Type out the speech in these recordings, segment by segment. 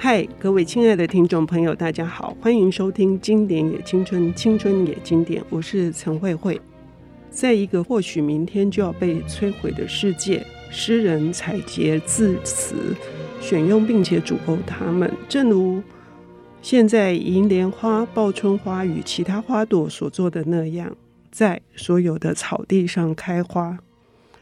嗨，各位亲爱的听众朋友，大家好，欢迎收听《经典也青春，青春也经典》，我是陈慧慧。在一个或许明天就要被摧毁的世界，诗人采撷字词，选用并且组构它们，正如现在银莲花、报春花与其他花朵所做的那样，在所有的草地上开花。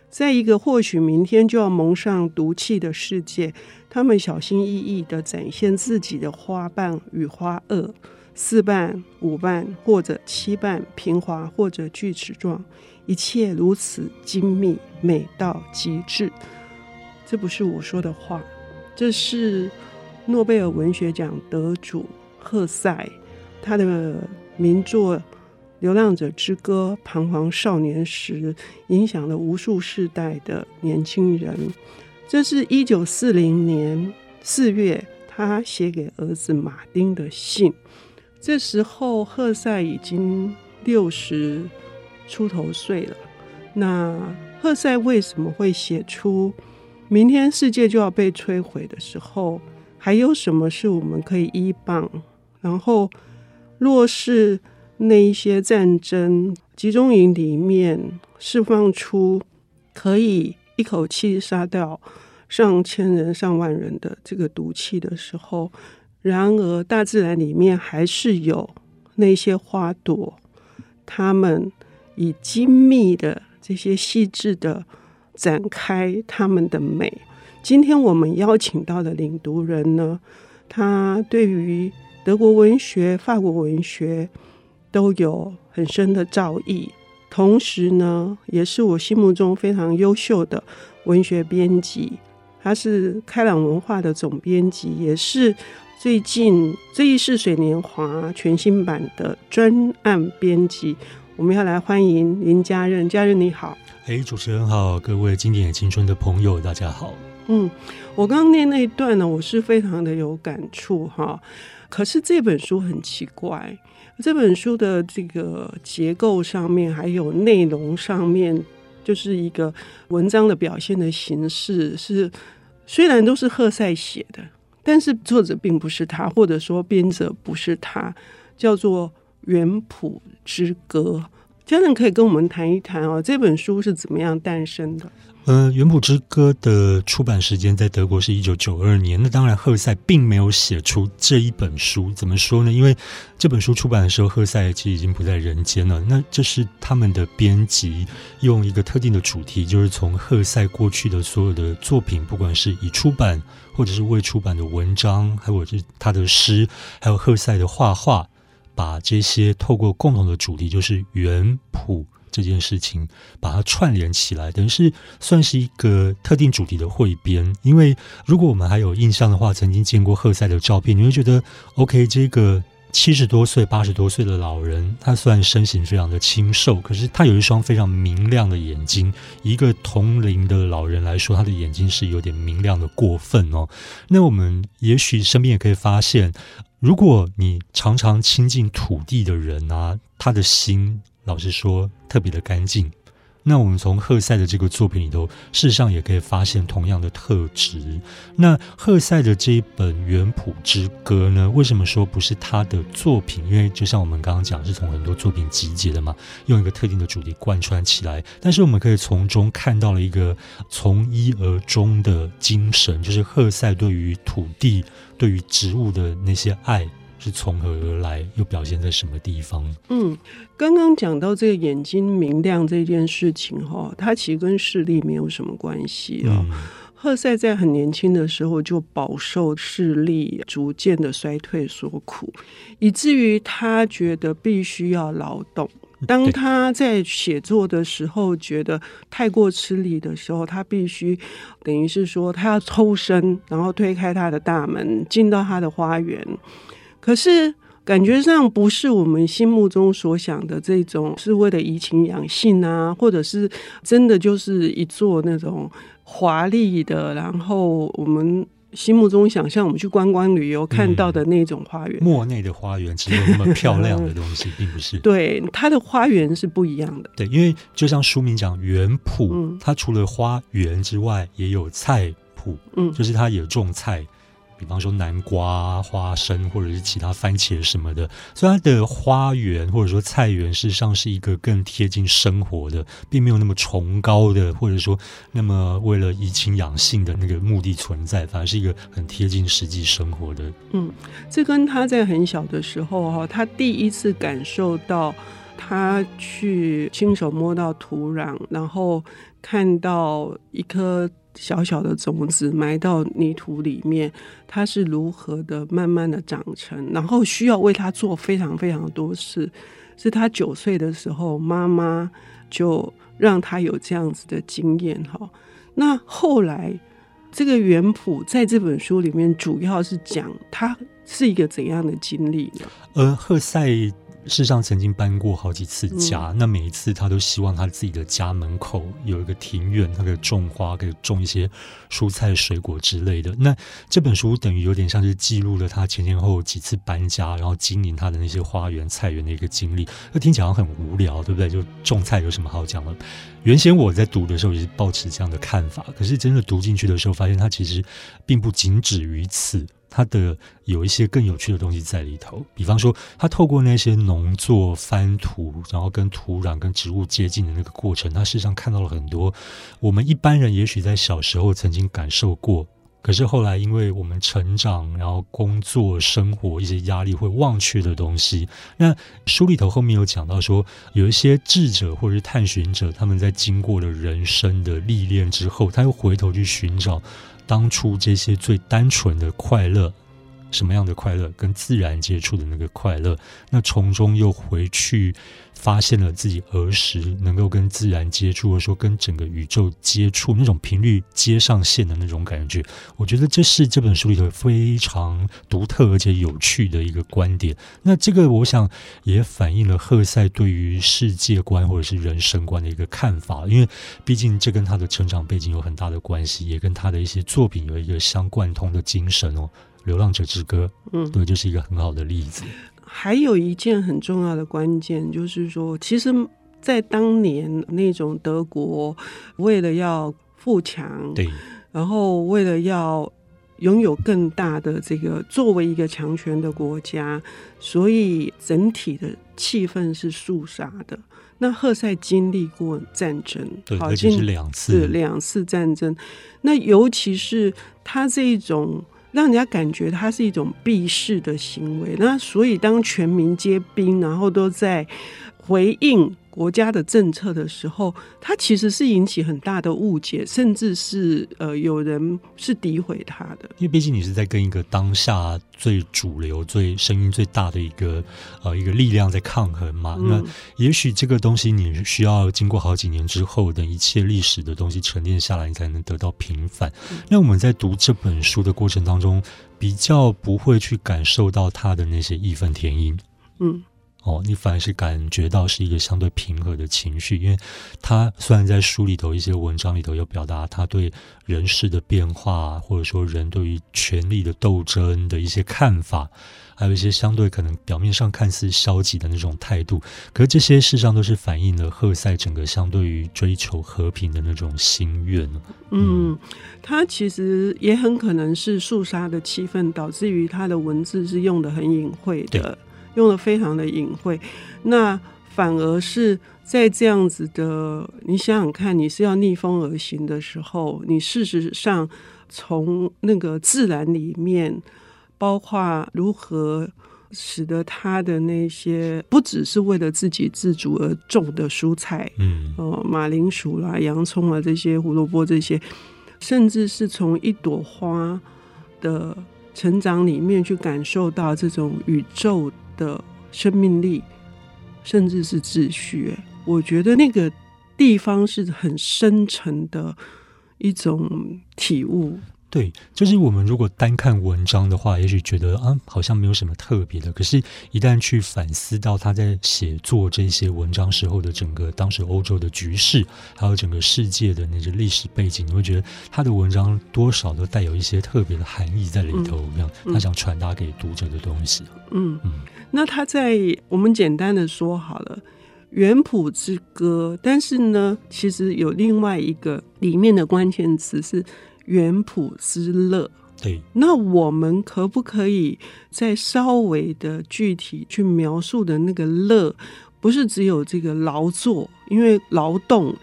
在一个或许明天就要蒙上毒气的世界，他们小心翼翼地展现自己的花瓣与花萼，四瓣、五瓣或者七瓣，平滑或者锯齿状，一切如此精密，美到极致。这不是我说的话，这是诺贝尔文学奖得主赫塞他的名作。流浪者之歌，彷徨少年时，影响了无数世代的年轻人。这是一九四零年四月，他写给儿子马丁的信。这时候，赫塞已经六十出头岁了。那赫塞为什么会写出明天世界就要被摧毁的时候，还有什么是我们可以依傍？然后，若是。那一些战争集中营里面释放出可以一口气杀掉上千人、上万人的这个毒气的时候，然而大自然里面还是有那些花朵，它们以精密的这些细致的展开它们的美。今天我们邀请到的领读人呢，他对于德国文学、法国文学。都有很深的造诣，同时呢，也是我心目中非常优秀的文学编辑。他是开朗文化的总编辑，也是最近《这一世水年华》全新版的专案编辑。我们要来欢迎林家任，家任你好。哎，主持人好，各位经典青春的朋友，大家好。嗯，我刚刚念那一段呢，我是非常的有感触哈。可是这本书很奇怪。这本书的这个结构上面，还有内容上面，就是一个文章的表现的形式是，虽然都是赫塞写的，但是作者并不是他，或者说编者不是他，叫做《远浦之歌》。家人可以跟我们谈一谈哦，这本书是怎么样诞生的？呃，《远浦之歌》的出版时间在德国是一九九二年。那当然，赫塞并没有写出这一本书。怎么说呢？因为这本书出版的时候，赫塞其实已经不在人间了。那这是他们的编辑用一个特定的主题，就是从赫塞过去的所有的作品，不管是已出版或者是未出版的文章，还有是他的诗，还有赫塞的画画，把这些透过共同的主题，就是远谱。这件事情把它串联起来，等于是算是一个特定主题的汇编。因为如果我们还有印象的话，曾经见过赫塞的照片，你会觉得，OK，这个七十多岁、八十多岁的老人，他虽然身形非常的清瘦，可是他有一双非常明亮的眼睛。一个同龄的老人来说，他的眼睛是有点明亮的过分哦。那我们也许身边也可以发现，如果你常常亲近土地的人啊，他的心。老实说，特别的干净。那我们从赫塞的这个作品里头，事实上也可以发现同样的特质。那赫塞的这一本《远浦之歌》呢，为什么说不是他的作品？因为就像我们刚刚讲，是从很多作品集结的嘛，用一个特定的主题贯穿起来。但是我们可以从中看到了一个从一而终的精神，就是赫塞对于土地、对于植物的那些爱。是从何而来，又表现在什么地方？嗯，刚刚讲到这个眼睛明亮这件事情，哈，它其实跟视力没有什么关系啊。赫塞在很年轻的时候就饱受视力逐渐的衰退所苦，以至于他觉得必须要劳动。当他在写作的时候觉得太过吃力的时候，他必须等于是说，他要抽身，然后推开他的大门，进到他的花园。可是感觉上不是我们心目中所想的这种，是为了怡情养性啊，或者是真的就是一座那种华丽的，然后我们心目中想象我们去观光旅游看到的那种花园。莫内的花园其实有那么漂亮的东西，并不是。对，它的花园是不一样的。对，因为就像书名讲园圃，嗯，它除了花园之外，也有菜圃，嗯，就是它有种菜。比方说南瓜、花生或者是其他番茄什么的，所以它的花园或者说菜园事实上是一个更贴近生活的，并没有那么崇高的，或者说那么为了怡情养性的那个目的存在，反而是一个很贴近实际生活的。嗯，这跟他在很小的时候哈，他第一次感受到，他去亲手摸到土壤，然后看到一颗。小小的种子埋到泥土里面，它是如何的慢慢的长成，然后需要为它做非常非常多事。是他九岁的时候，妈妈就让他有这样子的经验哈。那后来这个园圃在这本书里面主要是讲他是一个怎样的经历呢？呃，赫塞。事实上，曾经搬过好几次家，嗯，那每一次他都希望他自己的家门口有一个庭院，他可以种花，可以种一些蔬菜、水果之类的。那这本书等于有点像是记录了他前前后后几次搬家，然后经营他的那些花园、菜园的一个经历。那听起来很无聊，对不对？就种菜有什么好讲的？原先我在读的时候也是抱持这样的看法，可是真的读进去的时候，发现他其实并不仅止于此。他的有一些更有趣的东西在里头，比方说，他透过那些农作、翻土，然后跟土壤、跟植物接近的那个过程，他事实上看到了很多我们一般人也许在小时候曾经感受过，可是后来因为我们成长，然后工作、生活一些压力会忘却的东西。那书里头后面有讲到说，有一些智者或者是探寻者，他们在经过了人生的历练之后，他又回头去寻找。当初这些最单纯的快乐，什么样的快乐？跟自然接触的那个快乐，那从中又回去发现了自己儿时能够跟自然接触，或者说跟整个宇宙接触那种频率接上线的那种感觉。我觉得这是这本书里头非常独特而且有趣的一个观点。那这个我想也反映了赫塞对于世界观或者是人生观的一个看法，因为毕竟这跟他的成长背景有很大的关系，也跟他的一些作品有一个相贯通的精神哦。《流浪者之歌》，嗯，对，就是一个很好的例子。还有一件很重要的关键，就是说，其实，在当年那种德国，为了要富强，对，然后为了要拥有更大的这个作为一个强权的国家，所以整体的气氛是肃杀的。那赫塞经历过战争，对，而且是两次，两次战争。那尤其是他这一种。让人家感觉它是一种避世的行为，那所以当全民皆兵，然后都在回应。国家的政策的时候，它其实是引起很大的误解，甚至是呃有人是诋毁他的。因为毕竟你是在跟一个当下最主流、最声音最大的一个呃一个力量在抗衡嘛。嗯、那也许这个东西你需要经过好几年之后，等一切历史的东西沉淀下来，你才能得到平反。嗯、那我们在读这本书的过程当中，比较不会去感受到他的那些义愤填膺。嗯。哦，你反而是感觉到是一个相对平和的情绪，因为他虽然在书里头一些文章里头有表达他对人事的变化，或者说人对于权力的斗争的一些看法，还有一些相对可能表面上看似消极的那种态度，可是这些事实上都是反映了赫塞整个相对于追求和平的那种心愿。嗯，嗯，他其实也很可能是肃杀的气氛导致于他的文字是用的很隐晦的。用的非常的隐晦，那反而是在这样子的，你想想看，你是要逆风而行的时候，你事实上从那个自然里面，包括如何使得他的那些不只是为了自给自足而种的蔬菜，嗯，哦，马铃薯啦、洋葱啊这些胡萝卜这些，甚至是从一朵花的成长里面去感受到这种宇宙的生命力，甚至是秩序，我觉得那个地方是很深沉的一种体悟。对，就是我们如果单看文章的话，也许觉得啊，好像没有什么特别的。可是，一旦去反思到他在写作这些文章时候的整个当时欧洲的局势，还有整个世界的那些历史背景，你会觉得他的文章多少都带有一些特别的含义在里头，这样、嗯、他想传达给读者的东西。嗯嗯，那他在我们简单的说好了，《原谱之歌》，但是呢，其实有另外一个里面的关键词是。园圃之乐，对，那我们可不可以再稍微的具体去描述的那个乐，不是只有这个劳作，因为劳动。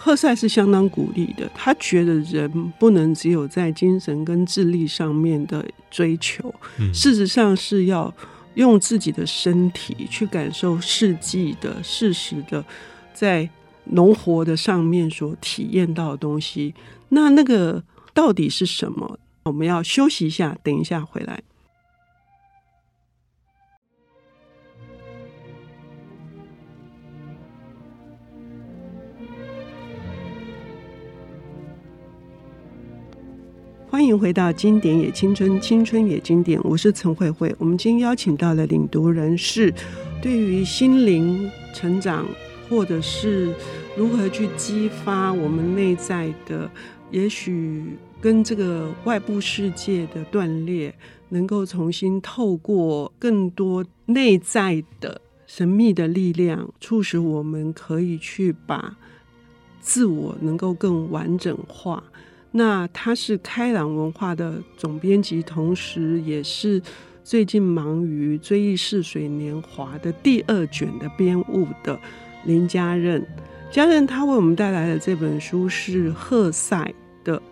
赫塞是相当鼓励的，他觉得人不能只有在精神跟智力上面的追求，嗯、事实上是要用自己的身体去感受世纪的事实的，在农活的上面所体验到的东西。那那个到底是什么？我们要休息一下，等一下回来。欢迎回到《经典也青春，青春也经典》，我是陈慧慧。我们今天邀请到的领读人是对于心灵成长，或者是如何去激发我们内在的，也许跟这个外部世界的断裂，能够重新透过更多内在的神秘的力量，促使我们可以去把自我能够更完整化。那他是开朗文化的总编辑，同时也是最近忙于《追忆似水年华》的第二卷的编务的林家任。家任他为我们带来的这本书是赫塞的《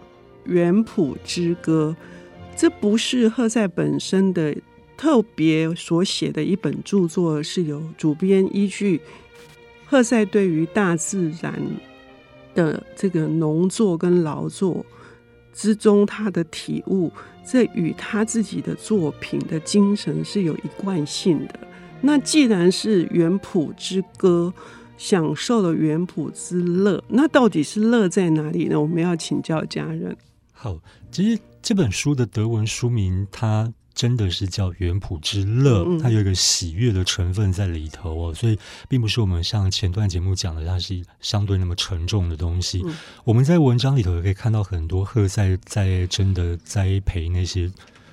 原谱之歌》，这不是赫塞本身的特别所写的一本著作，是由主编依据赫塞对于大自然。的这个农作跟劳作之中，他的体悟，这与他自己的作品的精神是有一贯性的。那既然是原谱之歌，享受了原谱之乐，那到底是乐在哪里呢？我们要请教家人。好，其实这本书的德文书名，它。真的是叫远浦之乐，它有一个喜悦的成分在里头哦，所以并不是我们像前段节目讲的，它是相对那么沉重的东西。我们在文章里头也可以看到很多赫塞在真的栽培那些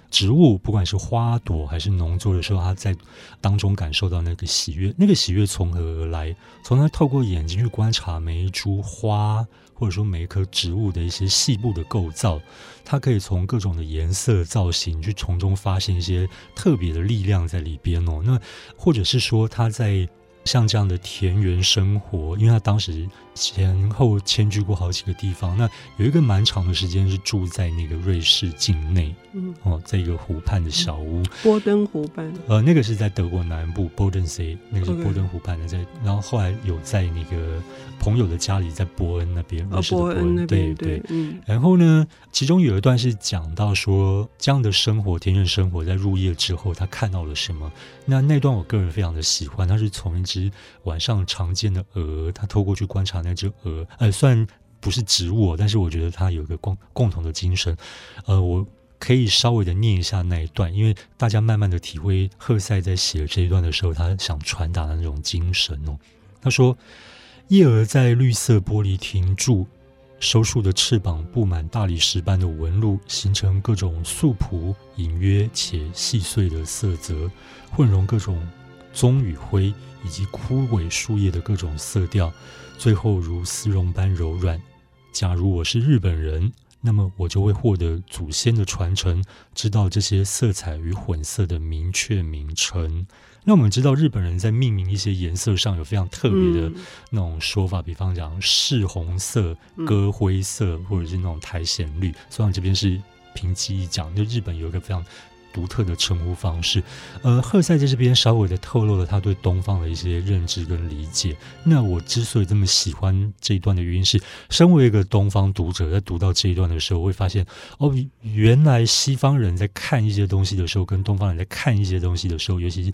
植物，不管是花朵还是农作的时候，他在当中感受到那个喜悦。那个喜悦从何而来？从他透过眼睛去观察每一株花。或者说每一棵植物的一些细部的构造，它可以从各种的颜色造型去从中发现一些特别的力量在里边哦。那或者是说他在。像这样的田园生活，因为他当时前后迁居过好几个地方，那有一个蛮长的时间是住在那个瑞士境内，嗯，哦，在一个湖畔的小屋，嗯、波登湖畔，呃，那个是在德国南部 Bodensee，那个是波登湖畔的，在然后后来有在那个朋友的家里，在伯恩那边，瑞士的伯恩那边，对对，嗯，然后呢，其中有一段是讲到说这样的生活，田园生活，在入夜之后，他看到了什么？那那段我个人非常的喜欢，他是从一只晚上常见的鹅，他透过去观察那只鹅，呃，虽然不是植物，但是我觉得它有一个共共同的精神，呃，我可以稍微的念一下那一段，因为大家慢慢的体会赫塞在写这一段的时候，他想传达的那种精神哦。他说：“夜蛾在绿色玻璃停住。”收束的翅膀布满大理石般的纹路，形成各种素朴、隐约且细碎的色泽，混融各种棕与灰以及枯萎树叶的各种色调，最后如丝绒般柔软。假如我是日本人，那么我就会获得祖先的传承，知道这些色彩与混色的明确名称。那我们知道日本人在命名一些颜色上有非常特别的那种说法，嗯、比方讲柿红色、鸽灰色，或者是那种苔藓绿。虽然这边是平基一讲，就日本有一个非常独特的称呼方式。呃，赫塞在这边稍微的透露了他对东方的一些认知跟理解。那我之所以这么喜欢这一段的原因是，身为一个东方读者，在读到这一段的时候，我会发现哦，原来西方人在看一些东西的时候，跟东方人在看一些东西的时候，尤其是。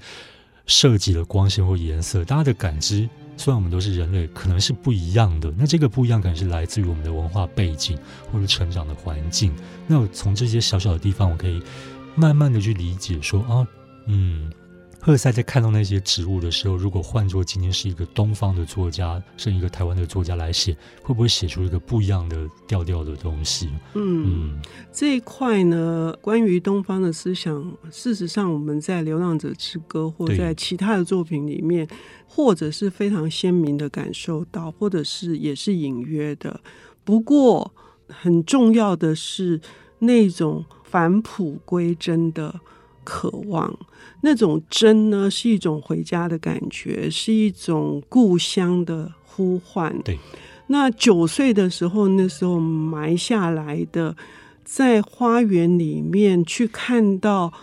涉及了光线或颜色，大家的感知虽然我们都是人类，可能是不一样的。那这个不一样，可能是来自于我们的文化背景或者成长的环境。那我从这些小小的地方，我可以慢慢的去理解说啊，嗯。赫塞在看到那些植物的时候，如果换作今天是一个东方的作家，是一个台湾的作家来写，会不会写出一个不一样的调调的东西？嗯，嗯，这一块呢，关于东方的思想，事实上我们在《流浪者之歌》或在其他的作品里面，或者是非常鲜明的感受到，或者是也是隐约的。不过很重要的是那种返璞归真的渴望。那种真呢，是一种回家的感觉，是一种故乡的呼唤。对，那九岁的时候，那时候埋下来的，在花园里面去看到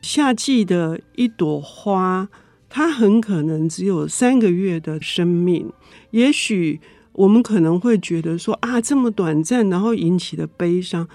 夏季的一朵花，它很可能只有三个月的生命。也许我们可能会觉得说啊，这么短暂，然后引起的悲伤。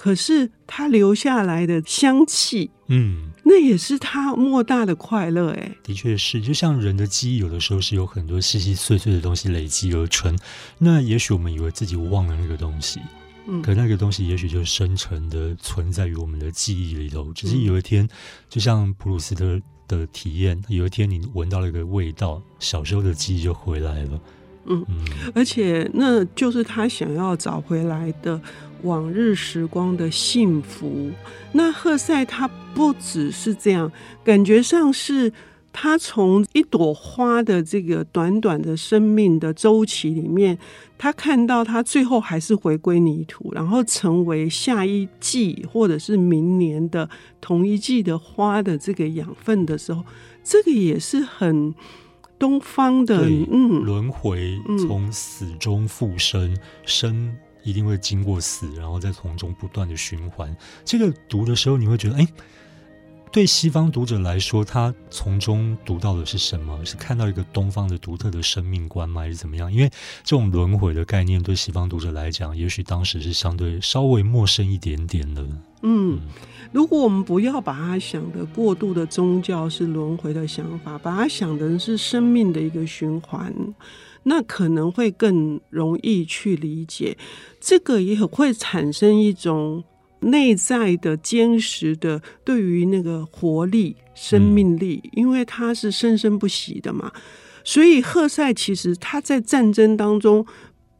可是它留下来的香气，嗯。那也是他莫大的快乐，哎，的确是，就像人的记忆，有的时候是有很多细细碎碎的东西累积而成。那也许我们以为自己忘了那个东西，嗯，可那个东西也许就深沉的存在于我们的记忆里头。只是有一天，就像普鲁斯特的体验，有一天你闻到了一个味道，小时候的记忆就回来了。嗯，而且那就是他想要找回来的往日时光的幸福。那赫塞他不只是这样，感觉上是他从一朵花的这个短短的生命的周期里面，他看到他最后还是回归泥土，然后成为下一季或者是明年的同一季的花的这个养分的时候，这个也是很。东方的嗯轮回，从死中复生，嗯、生一定会经过死，然后再从中不断的循环。这个读的时候，你会觉得，哎，对西方读者来说，他从中读到的是什么？是看到一个东方的独特的生命观吗？还是怎么样？因为这种轮回的概念，对西方读者来讲，也许当时是相对稍微陌生一点点的。嗯。嗯如果我们不要把它想的过度的宗教是轮回的想法，把它想的是生命的一个循环，那可能会更容易去理解。这个也会产生一种内在的坚实的对于那个活力、生命力，因为他是生生不息的嘛。所以赫塞其实他在战争当中，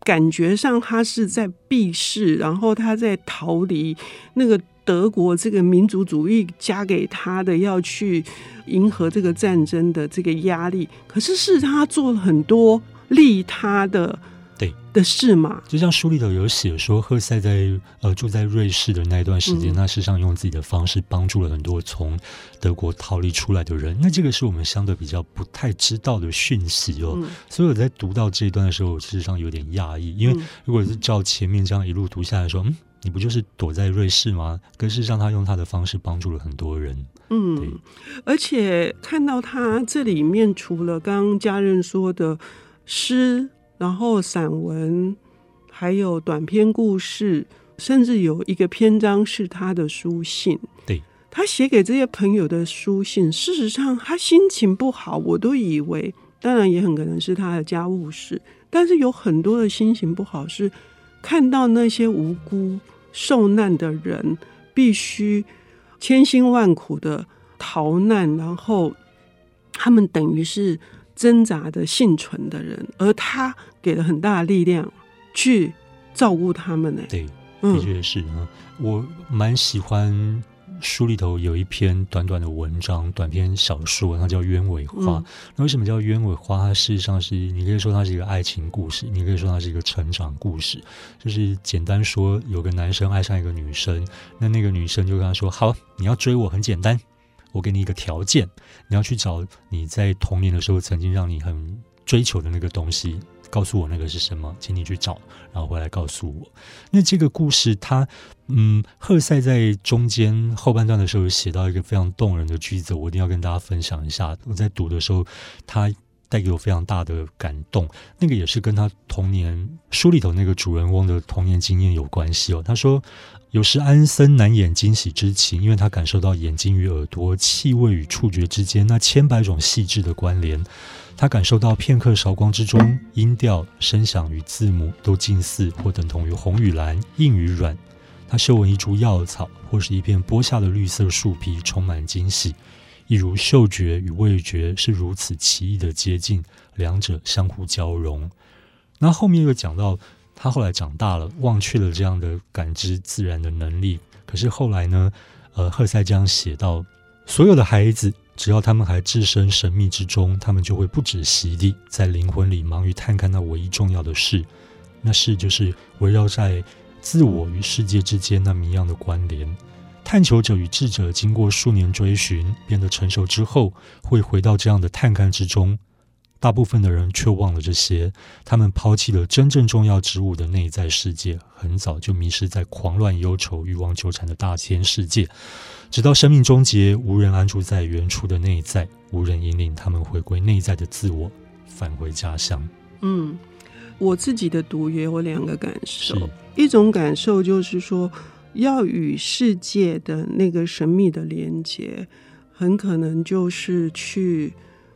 感觉上他是在避世，然后他在逃离那个。德国这个民族主义加给他的要去迎合这个战争的这个压力，可是是他做了很多利他的对的事嘛。就像书里头有写说，赫塞在呃住在瑞士的那一段时间，他事实上用自己的方式帮助了很多从德国逃离出来的人。那这个是我们相对比较不太知道的讯息哦。所以我在读到这一段的时候，我事实上有点讶异，因为如果是照前面这样一路读下来说，嗯。你不就是躲在瑞士吗？可是让他用他的方式帮助了很多人。嗯，而且看到他这里面，除了刚刚家人说的诗，然后散文，还有短篇故事，甚至有一个篇章是他的书信。对，他写给这些朋友的书信。事实上，他心情不好，我都以为，当然也很可能是他的家务事，但是有很多的心情不好是。看到那些无辜受难的人，必须千辛万苦的逃难，然后他们等于是挣扎的幸存的人，而他给了很大的力量去照顾他们呢。对，的确是啊，我蛮喜欢。书里头有一篇短短的文章，短篇小说，它叫《鸢尾花》。嗯、那为什么叫鸢尾花？它事实上是，你可以说它是一个爱情故事，你可以说它是一个成长故事。就是简单说，有个男生爱上一个女生，那那个女生就跟他说：“好，你要追我，很简单，我给你一个条件，你要去找你在童年的时候曾经让你很追求的那个东西。”告诉我那个是什么，请你去找，然后回来告诉我。那这个故事，它嗯，赫塞在中间后半段的时候写到一个非常动人的句子，我一定要跟大家分享一下。我在读的时候，他带给我非常大的感动。那个也是跟他童年书里头那个主人翁的童年经验有关系哦。他说，有时安森难掩惊喜之情，因为他感受到眼睛与耳朵、气味与触觉之间那千百种细致的关联。他感受到片刻韶光之中，音调、声响与字母都近似或等同于红与蓝、硬与软。他嗅闻一株药草或是一片剥下的绿色树皮，充满惊喜，一如嗅觉与味觉是如此奇异的接近，两者相互交融。那后面又讲到，他后来长大了，忘却了这样的感知自然的能力。可是后来呢？呃，赫塞这样写道：所有的孩子。只要他们还置身神秘之中，他们就会不止息地在灵魂里忙于探看那唯一重要的事，那事就是围绕在自我与世界之间那谜样的关联。探求者与智者经过数年追寻，变得成熟之后，会回到这样的探勘之中。大部分的人却忘了这些，他们抛弃了真正重要之物的内在世界，很早就迷失在狂乱、忧愁、欲望纠缠的大千世界，直到生命终结，无人安住在原初的内在，无人引领他们回归内在的自我，返回家乡。嗯，我自己的读也有两个感受，一种感受就是说，要与世界的那个神秘的连接，很可能就是去。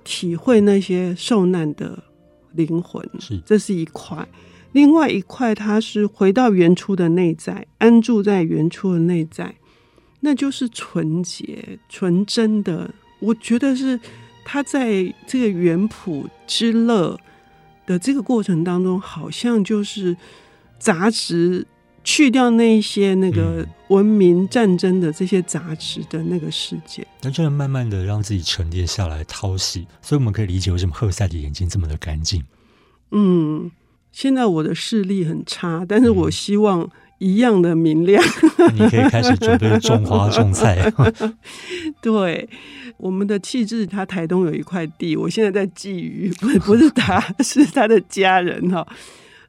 体会那些受难的灵魂，是，这是一块；另外一块，它是回到原初的内在，安住在原初的内在，那就是纯洁、纯真的。我觉得是他在这个原朴之乐的这个过程当中，好像就是杂质。去掉那些那个文明战争的这些杂质的那个世界，那就能慢慢的让自己沉淀下来，淘洗。所以我们可以理解为什么赫塞的眼睛这么的干净。嗯，现在我的视力很差，但是我希望一样的明亮。嗯、你可以开始准备种花种菜。对，我们的气质，他台东有一块地，我现在在觊觎，不不是他，是他的家人哈。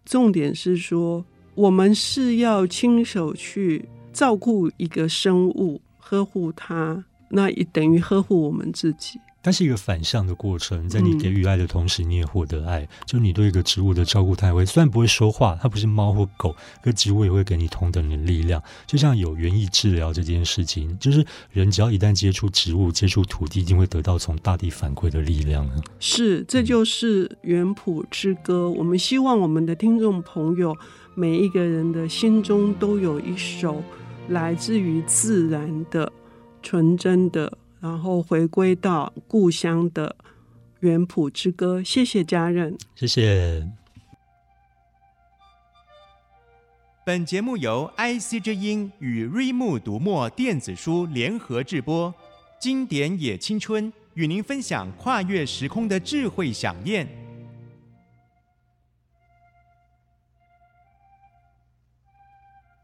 重点是说。我们是要亲手去照顾一个生物，呵护它，那也等于呵护我们自己。它是一个反向的过程，在你给予爱的同时，你也获得爱。嗯、就你对一个植物的照顾，它也会虽然不会说话，它不是猫或狗，可植物也会给你同等的力量。就像有园艺治疗这件事情，就是人只要一旦接触植物、接触土地，一定会得到从大地反馈的力量。是，这就是园圃之歌。我们希望我们的听众朋友。每一个人的心中都有一首来自于自然的、纯真的，然后回归到故乡的原谱之歌。谢谢家人，谢谢。本节目由 IC 之音与瑞木读墨电子书联合制播，经典也青春与您分享跨越时空的智慧饗宴。